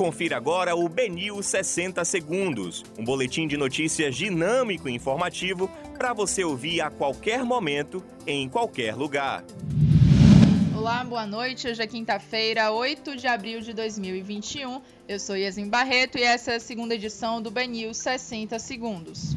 Confira agora o Benil 60 Segundos, um boletim de notícias dinâmico e informativo para você ouvir a qualquer momento, em qualquer lugar. Olá, boa noite. Hoje é quinta-feira, 8 de abril de 2021. Eu sou Yasmin Barreto e essa é a segunda edição do Benil 60 Segundos.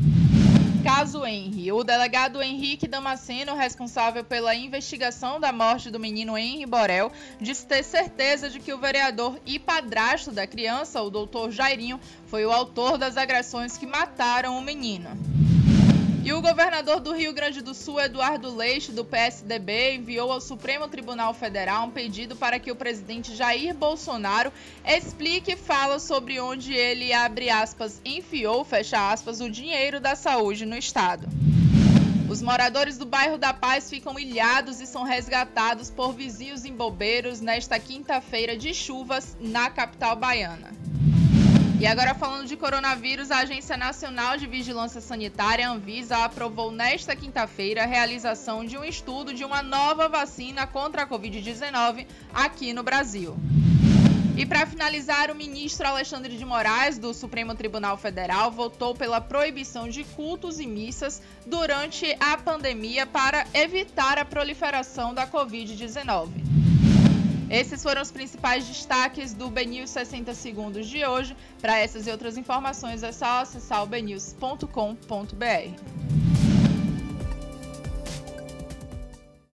Caso Henry. O delegado Henrique Damasceno, responsável pela investigação da morte do menino Henry Borel, disse ter certeza de que o vereador e padrasto da criança, o doutor Jairinho, foi o autor das agressões que mataram o menino. E o governador do Rio Grande do Sul, Eduardo Leite, do PSDB, enviou ao Supremo Tribunal Federal um pedido para que o presidente Jair Bolsonaro explique e fala sobre onde ele, abre aspas, enfiou, fecha aspas, o dinheiro da saúde no estado. Os moradores do bairro da Paz ficam ilhados e são resgatados por vizinhos embobeiros nesta quinta-feira de chuvas na capital baiana. E agora falando de coronavírus, a Agência Nacional de Vigilância Sanitária, Anvisa, aprovou nesta quinta-feira a realização de um estudo de uma nova vacina contra a Covid-19 aqui no Brasil. E para finalizar, o ministro Alexandre de Moraes, do Supremo Tribunal Federal, votou pela proibição de cultos e missas durante a pandemia para evitar a proliferação da Covid-19. Esses foram os principais destaques do BNews 60 segundos de hoje. Para essas e outras informações é só acessar o bnews.com.br.